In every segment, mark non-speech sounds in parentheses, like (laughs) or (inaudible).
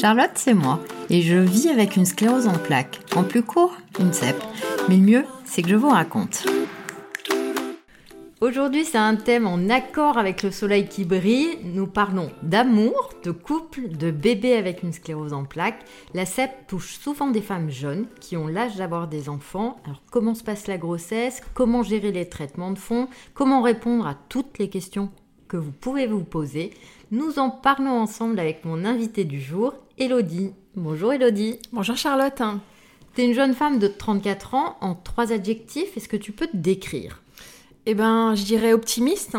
Charlotte, c'est moi, et je vis avec une sclérose en plaques. En plus court, une CEP. Mais le mieux, c'est que je vous raconte. Aujourd'hui, c'est un thème en accord avec le soleil qui brille. Nous parlons d'amour, de couple, de bébé avec une sclérose en plaques. La CEP touche souvent des femmes jeunes qui ont l'âge d'avoir des enfants. Alors, comment se passe la grossesse? Comment gérer les traitements de fond? Comment répondre à toutes les questions que vous pouvez vous poser? Nous en parlons ensemble avec mon invité du jour, Elodie. Bonjour Elodie. Bonjour Charlotte. Tu es une jeune femme de 34 ans en trois adjectifs. Est-ce que tu peux te décrire? Eh ben, je dirais optimiste,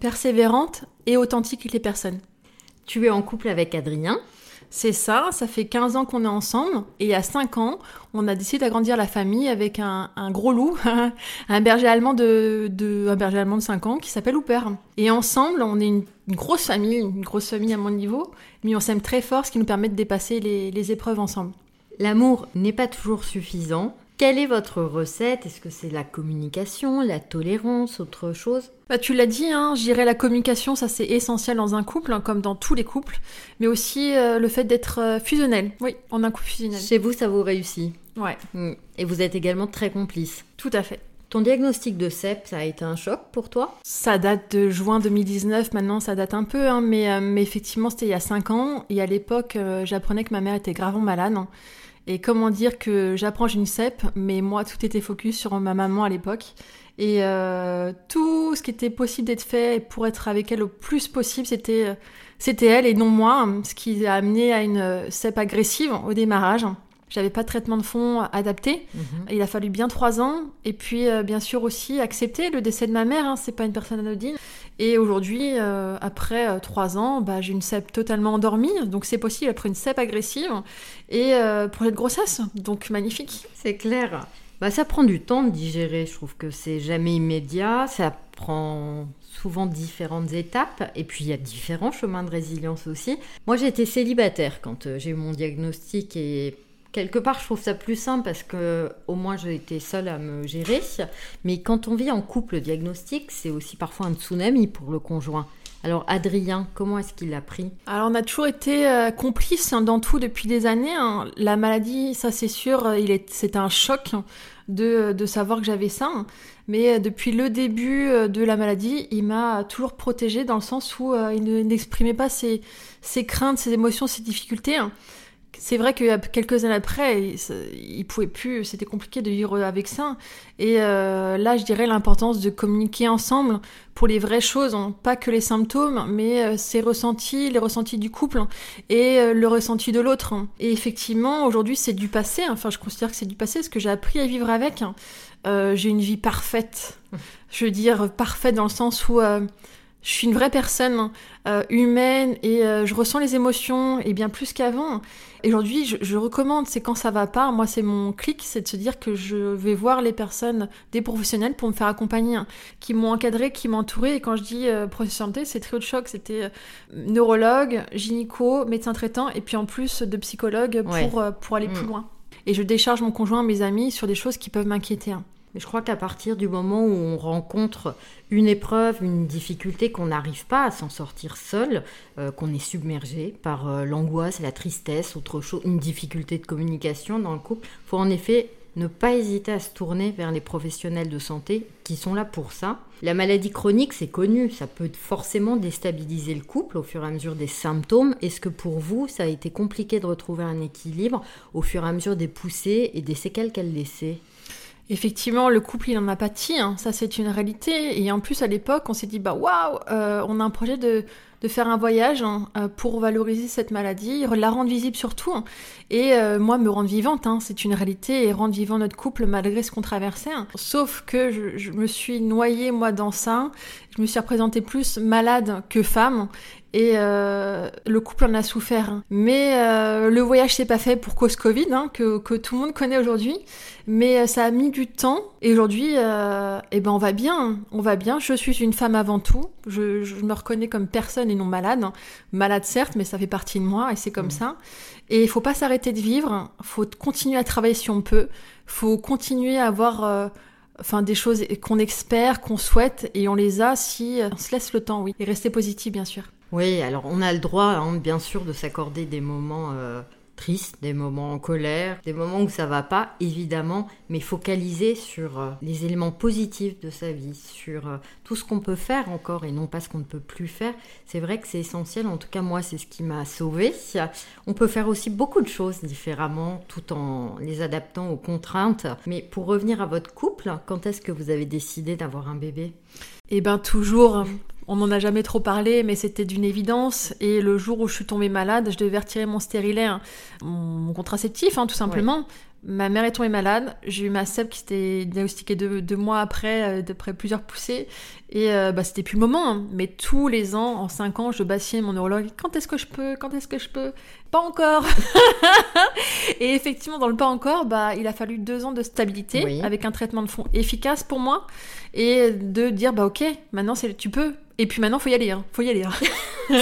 persévérante et authentique avec les personnes. Tu es en couple avec Adrien c'est ça, ça fait 15 ans qu'on est ensemble et il y a 5 ans, on a décidé d'agrandir la famille avec un, gros loup, (laughs) un berger allemand de, un berger allemand de 5 ans qui s'appelle Hooper. Et ensemble, on est une, grosse famille, une grosse famille à mon niveau, mais on s'aime très fort, ce qui nous permet de dépasser les épreuves ensemble. L'amour n'est pas toujours suffisant. Quelle est votre recette? Est-ce que c'est la communication, la tolérance, autre chose? Bah, Tu l'as dit, hein, je dirais la communication, ça c'est essentiel dans un couple, hein, comme dans tous les couples, mais aussi euh, le fait d'être euh, fusionnel. Oui, en un couple fusionnel. Chez vous, ça vous réussit? Ouais. Mm. Et vous êtes également très complice? Tout à fait. Ton diagnostic de CEP, ça a été un choc pour toi? Ça date de juin 2019, maintenant ça date un peu, hein, mais, euh, mais, effectivement c'était il y a 5 ans, et à l'époque j'apprenais que ma mère était gravement malade. Et comment dire que j'apprends une CEP, mais moi tout était focus sur ma maman à l'époque. Et euh, tout ce qui était possible d'être fait pour être avec elle au plus possible, c'était c'était elle et non moi, ce qui a amené à une CEP agressive au démarrage. J'avais pas de traitement de fond adapté. Mhm. Il a fallu bien trois ans. Et puis, euh, bien sûr, aussi accepter le décès de ma mère. Hein, c'est pas une personne anodine. Et aujourd'hui, euh, après euh, trois ans, bah, j'ai une CEP totalement endormie. Donc, c'est possible après une CEP agressive. Et projet de grossesse. Donc, magnifique. C'est clair. Bah, ça prend du temps de digérer. Je trouve que c'est jamais immédiat. Ça prend souvent différentes étapes et puis il y a différents chemins de résilience aussi. Moi j'ai été célibataire quand j'ai eu mon diagnostic et quelque part, je trouve ça plus simple parce que au moins j'ai été seule à me gérer. Mais quand on vit en couple diagnostic, c'est aussi parfois un tsunami pour le conjoint. Alors Adrien, comment est-ce qu'il l'a pris? Alors on a toujours été euh, complices hein, dans tout depuis des années. Hein. La maladie, ça c'est sûr, euh, il est, c'est un choc de, de savoir que j'avais ça. Mais euh, depuis le début de la maladie, il m'a toujours protégée dans le sens où il n'exprimait pas ses, craintes, ses émotions, ses difficultés. C'est vrai que quelques années après, il, pouvait plus, c'était compliqué de vivre avec ça. Et euh, là, je dirais l'importance de communiquer ensemble pour les vraies choses, hein. pas que les symptômes, mais euh, ses ressentis, les ressentis du couple et euh, le ressenti de l'autre. Et effectivement, aujourd'hui, c'est du passé. Enfin, je considère que c'est du passé parce que j'ai appris à vivre avec. j'ai une vie parfaite. (laughs) Je veux dire parfaite dans le sens où je suis une vraie personne euh, humaine et euh, je ressens les émotions et bien plus qu'avant. Et aujourd'hui, je, recommande, c'est quand ça va pas, moi c'est mon clic, c'est de se dire que je vais voir les personnes, des professionnels pour me faire accompagner, hein, qui m'ont encadré, qui m'ont entouré. Et quand je dis euh, professionnalité, c'est trio de choc, c'était euh, neurologue, gynéco, médecin traitant et puis en plus de psychologue pour, pour aller plus mm. loin. Et je décharge mon conjoint, mes amis sur des choses qui peuvent m'inquiéter. Hein. Mais je crois qu'à partir du moment où on rencontre une épreuve, une difficulté, qu'on n'arrive pas à s'en sortir seul, euh, qu'on est submergé par euh, l'angoisse, la tristesse, autre chose, une difficulté de communication dans le couple, faut en effet ne pas hésiter à se tourner vers les professionnels de santé qui sont là pour ça. La maladie chronique, c'est connu, ça peut forcément déstabiliser le couple au fur et à mesure des symptômes. Est-ce que pour vous, ça a été compliqué de retrouver un équilibre au fur et à mesure des poussées et des séquelles qu'elle laissait? Effectivement, le couple, il en a pâti, hein. ça c'est une réalité. Et en plus, à l'époque, on s'est dit, bah waouh, euh, on a un projet de, de faire un voyage hein, euh, pour valoriser cette maladie, la rendre visible surtout. Hein. Et euh, moi, me rendre vivante, c'est une réalité, et rendre vivant notre couple malgré ce qu'on traversait. Sauf que je, me suis noyée, moi, dans ça. Je me suis représentée plus malade que femme. Et euh, le couple en a souffert. Hein. Mais le voyage s'est pas fait pour cause Covid, hein, que, tout le monde connaît aujourd'hui. Mais ça a mis du temps. Et aujourd'hui, eh ben on va bien. Hein. On va bien. Je suis une femme avant tout. Je me reconnais comme personne et non malade. Hein. Malade certes, mais ça fait partie de moi et c'est comme mmh. ça. Et il faut pas s'arrêter de vivre. Faut continuer à travailler si on peut. Faut continuer à avoir enfin des choses qu'on espère, qu'on souhaite, et on les a si on se laisse le temps, oui. Et rester positif, bien sûr. Oui, alors on a le droit, hein, bien sûr, de s'accorder des moments euh, des moments en colère, des moments où ça va pas, évidemment, mais focaliser sur euh, les éléments positifs de sa vie, sur euh, tout ce qu'on peut faire encore et non pas ce qu'on ne peut plus faire. C'est vrai que c'est essentiel, en tout cas moi c'est ce qui m'a sauvé. On peut faire aussi beaucoup de choses différemment tout en les adaptant aux contraintes. Mais pour revenir à votre couple, quand est-ce que vous avez décidé d'avoir un bébé? Eh bien toujours on n'en a jamais trop parlé, mais c'était d'une évidence. Et le jour où je suis tombée malade, je devais retirer mon stérilet, hein, mon, contraceptif, hein, tout simplement. Ma mère est tombée malade. J'ai eu ma sève qui s'était diagnostiquée deux, mois après, euh, d'après plusieurs poussées. Et euh, bah, c'était plus le moment. Hein. Mais tous les ans, en cinq ans, je bassiais mon neurologue. Quand est-ce que je peux? Quand est-ce que je peux? Pas encore (laughs) Et effectivement, dans le pas encore, bah, il a fallu deux ans de stabilité avec un traitement de fond efficace pour moi. Et de dire, bah ok, maintenant tu peux. Et puis maintenant, faut y aller. Hein. Faut y aller. Hein. (laughs)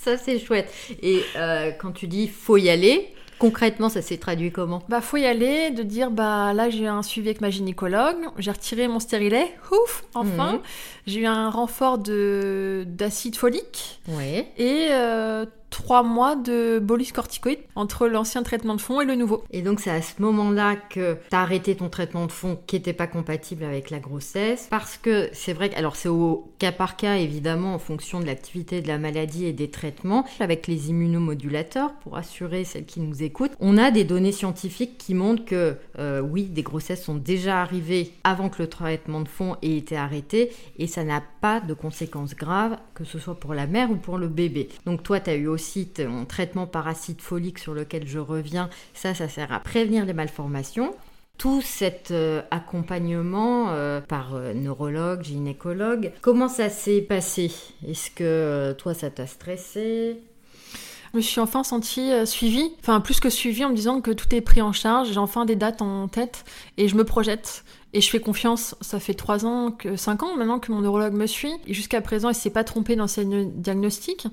ça, c'est chouette. Et euh, quand tu dis faut y aller, Concrètement, ça s'est traduit comment? Bah, faut y aller, de dire bah là j'ai un suivi avec ma gynécologue, j'ai retiré mon stérilet, ouf, enfin, mhm. j'ai eu un renfort de d'acide folique. Ouais. Et euh, trois mois de bolus corticoïde entre l'ancien traitement de fond et le nouveau. Et donc c'est à ce moment-là que tu as arrêté ton traitement de fond qui n'était pas compatible avec la grossesse parce que c'est vrai que alors c'est au cas par cas évidemment en fonction de l'activité de la maladie et des traitements avec les immunomodulateurs pour assurer celles qui nous écoutent. On a des données scientifiques qui montrent que euh, oui, des grossesses sont déjà arrivées avant que le traitement de fond ait été arrêté et ça n'a pas de conséquences graves que ce soit pour la mère ou pour le bébé. Donc toi tu as eu aussi mon traitement parasite folique sur lequel je reviens, ça, ça sert à prévenir les malformations. Tout cet euh, accompagnement euh, par euh, neurologue, gynécologue, comment ça s'est passé? Est-ce que toi, ça t'a stressé? Je me suis enfin sentie suivie, enfin plus que suivie en me disant que tout est pris en charge, j'ai enfin des dates en tête et je me projette. Et je fais confiance, ça fait 3 ans, que 5 ans maintenant que mon neurologue me suit. Et jusqu'à présent, il s'est pas trompé dans ses diagnostics.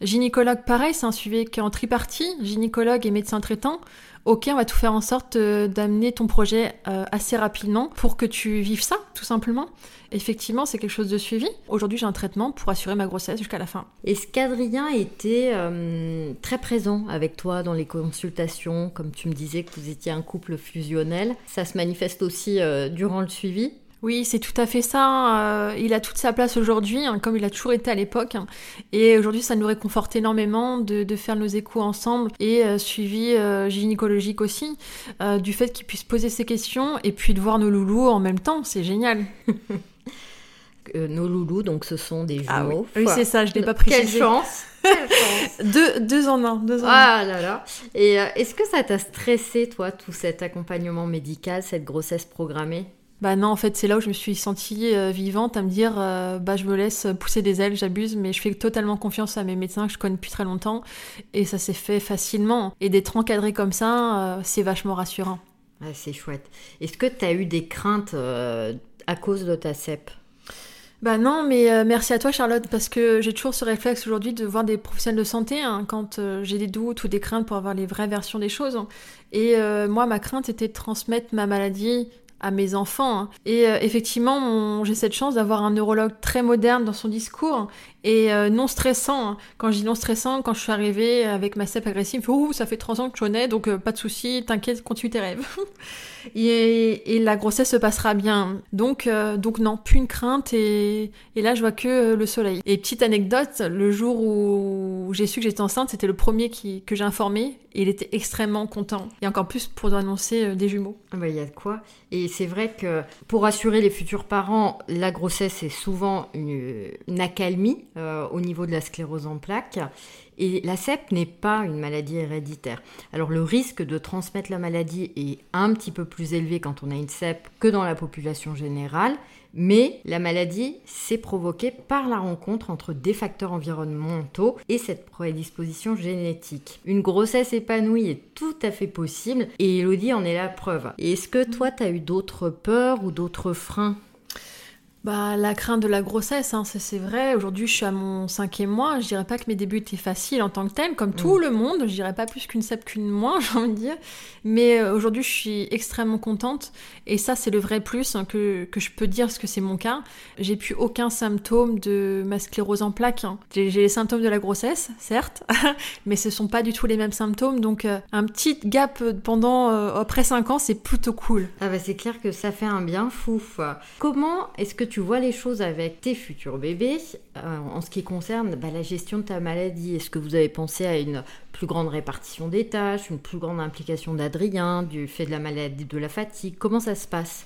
Gynécologue, pareil, c'est un suivi qui est en tripartie, gynécologue et médecin traitant ok, on va tout faire en sorte euh, d'amener ton projet euh, assez rapidement pour que tu vives ça, tout simplement. Effectivement, c'est quelque chose de suivi. Aujourd'hui, j'ai un traitement pour assurer ma grossesse jusqu'à la fin. Est-ce qu'Adrien était euh, très présent avec toi dans les consultations? Comme tu me disais que vous étiez un couple fusionnel, ça se manifeste aussi durant le suivi? Oui, c'est tout à fait ça. Euh, il a toute sa place aujourd'hui, hein, comme il a toujours été à l'époque. Et aujourd'hui, ça nous réconforte énormément de, faire nos échos ensemble et euh, suivi euh, gynécologique aussi, du fait qu'il puisse poser ses questions et puis de voir nos loulous en même temps. C'est génial. (laughs) nos loulous, donc ce sont des ah jumeaux. oui, c'est ça, je n'ai pas précisé. (laughs) Quelle chance deux, deux, en un. Deux en ah là là. Et est-ce que ça t'a stressé, toi, tout cet accompagnement médical, cette grossesse programmée? Bah non, en fait, c'est là où je me suis sentie euh, vivante à me dire, euh, bah je me laisse pousser des ailes, j'abuse, mais je fais totalement confiance à mes médecins que je connais depuis très longtemps, et ça s'est fait facilement. Et d'être encadré comme ça, euh, c'est vachement rassurant. c'est chouette. Est-ce que tu as eu des craintes à cause de ta CEP? Bah non, mais merci à toi Charlotte, parce que j'ai toujours ce réflexe aujourd'hui de voir des professionnels de santé hein, quand j'ai des doutes ou des craintes pour avoir les vraies versions des choses. Et moi, ma crainte était de transmettre ma maladie à mes enfants. Hein. Et euh, effectivement, j'ai cette chance d'avoir un neurologue très moderne dans son discours et euh, non stressant. Hein. Quand je dis non stressant, quand je suis arrivée avec ma CEP agressive, il fait Ouh, ça fait trois ans que je connais, donc euh, pas de souci, t'inquiète, continue tes rêves. (laughs) et, la grossesse se passera bien. Donc, donc non, plus une crainte et, et, là je vois que le soleil. Et petite anecdote, le jour où j'ai su que j'étais enceinte, c'était le premier qui, que j'ai informé et il était extrêmement content. Et encore plus pour annoncer des jumeaux. Ah bah, il y a de quoi. Et c'est vrai que pour assurer les futurs parents, la grossesse est souvent une, accalmie euh, au niveau de la sclérose en plaques. Et la CEP n'est pas une maladie héréditaire. Alors le risque de transmettre la maladie est un petit peu plus élevé quand on a une CEP que dans la population générale, mais la maladie, c'est provoquée par la rencontre entre des facteurs environnementaux et cette prédisposition génétique. Une grossesse épanouie est tout à fait possible et Elodie en est la preuve. est-ce que toi, tu as eu d'autres peurs ou d'autres freins bah, la crainte de la grossesse, hein, c'est vrai. Aujourd'hui, je suis à mon cinquième mois. Je dirais pas que mes débuts étaient faciles en tant que tel, comme tout mm. le monde. Je dirais pas plus qu'une sep qu'une moins, (laughs) j'ai envie de dire. Mais euh, aujourd'hui, je suis extrêmement contente. Et ça, c'est le vrai plus hein, que, que, je peux dire, parce que c'est mon cas. J'ai plus aucun symptôme de ma sclérose en plaques. Hein. J'ai les symptômes de la grossesse, certes, (laughs) mais ce sont pas du tout les mêmes symptômes. Donc, euh, un petit gap pendant euh, après cinq ans, c'est plutôt cool. Ah bah c'est clair que ça fait un bien fou. Comment est-ce que tu vois les choses avec tes futurs bébés euh, en ce qui concerne bah, la gestion de ta maladie Est-ce que vous avez pensé à une plus grande répartition des tâches, une plus grande implication d'Adrien, du fait de la maladie, de la fatigue? Comment ça se passe?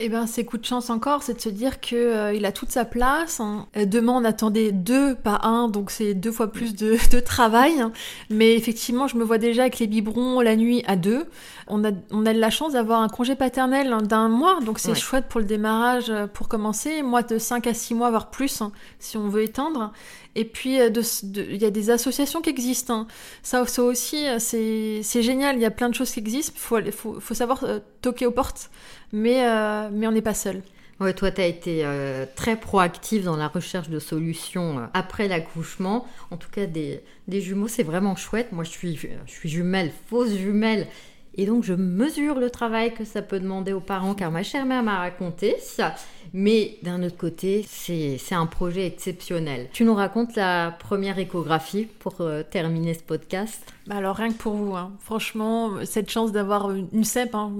Eh bien, c'est coup de chance encore, c'est de se dire qu'il euh, il a toute sa place. Hein. Euh, demain, on attendait deux, pas un, donc c'est deux fois plus de, (laughs) de travail. Hein. Mais effectivement, je me vois déjà avec les biberons la nuit à deux. On a, on a de la chance d'avoir un congé paternel hein, d'un mois, donc c'est chouette pour le démarrage, euh, pour commencer. Moi, de 5 à 6 mois, voire plus, si on veut étendre. Et puis, il y a des associations qui existent. Ça, ça aussi, c'est génial. Il y a plein de choses qui existent. Il faut, faut, faut, savoir toquer aux portes mais, euh, mais on n'est pas seul. Ouais, toi, tu as été euh, très proactive dans la recherche de solutions euh, après l'accouchement. En tout cas, des, des jumeaux, c'est vraiment chouette. Moi, je suis, je suis jumelle, fausse jumelle. Et donc, je mesure le travail que ça peut demander aux parents, car ma chère mère m'a raconté ça. Mais d'un autre côté, c'est un projet exceptionnel. Tu nous racontes la première échographie pour terminer ce podcast? Alors rien que pour vous, hein. franchement, cette chance d'avoir une CEP, hein,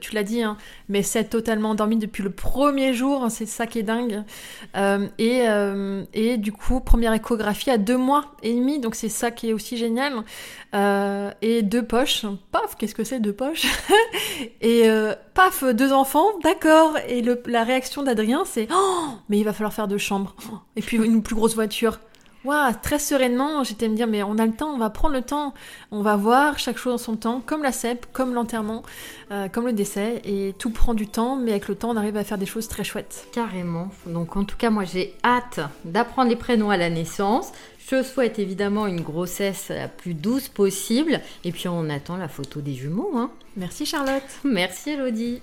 tu l'as dit, hein, mais c'est totalement endormie depuis le premier jour, c'est ça qui est dingue. Euh, et, euh, et du coup, première échographie à deux mois et demi, donc c'est ça qui est aussi génial. Euh, et deux poches, paf, qu'est-ce que c'est deux poches? (laughs) Et paf, deux enfants, d'accord. Et la réaction d'Adrien, c'est oh, mais il va falloir faire deux chambres. Et puis une plus grosse voiture très sereinement, j'étais me dire, mais on a le temps, on va prendre le temps, on va voir chaque chose en son temps, comme la CEP, comme l'enterrement, euh, comme le décès, et tout prend du temps, mais avec le temps, on arrive à faire des choses très chouettes. Carrément. Donc en tout cas, moi j'ai hâte d'apprendre les prénoms à la naissance. Je souhaite évidemment une grossesse la plus douce possible, et puis on attend la photo des jumeaux. Hein. Merci Charlotte. Merci Elodie.